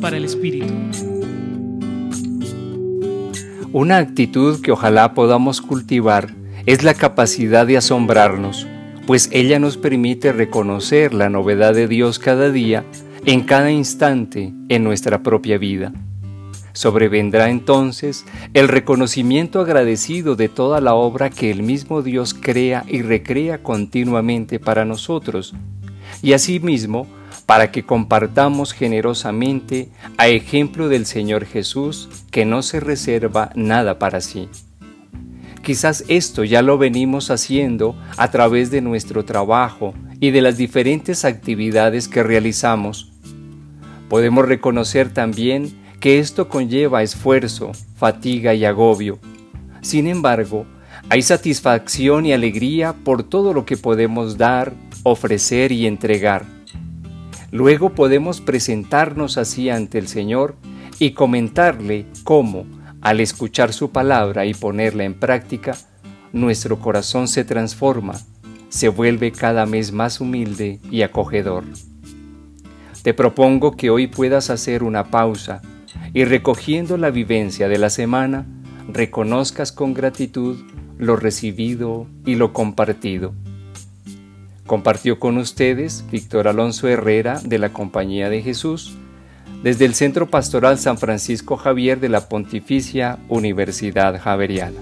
Para el Espíritu. Una actitud que ojalá podamos cultivar es la capacidad de asombrarnos, pues ella nos permite reconocer la novedad de Dios cada día, en cada instante en nuestra propia vida. Sobrevendrá entonces el reconocimiento agradecido de toda la obra que el mismo Dios crea y recrea continuamente para nosotros, y asimismo para que compartamos generosamente a ejemplo del Señor Jesús que no se reserva nada para sí. Quizás esto ya lo venimos haciendo a través de nuestro trabajo y de las diferentes actividades que realizamos. Podemos reconocer también que esto conlleva esfuerzo, fatiga y agobio. Sin embargo, hay satisfacción y alegría por todo lo que podemos dar, ofrecer y entregar. Luego podemos presentarnos así ante el Señor y comentarle cómo, al escuchar su palabra y ponerla en práctica, nuestro corazón se transforma, se vuelve cada vez más humilde y acogedor. Te propongo que hoy puedas hacer una pausa y recogiendo la vivencia de la semana, reconozcas con gratitud lo recibido y lo compartido. Compartió con ustedes Víctor Alonso Herrera de la Compañía de Jesús, desde el Centro Pastoral San Francisco Javier de la Pontificia Universidad Javeriana.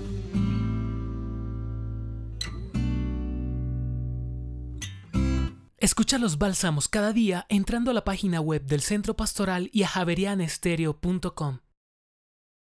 Escucha los bálsamos cada día entrando a la página web del Centro Pastoral y a javerianestereo.com.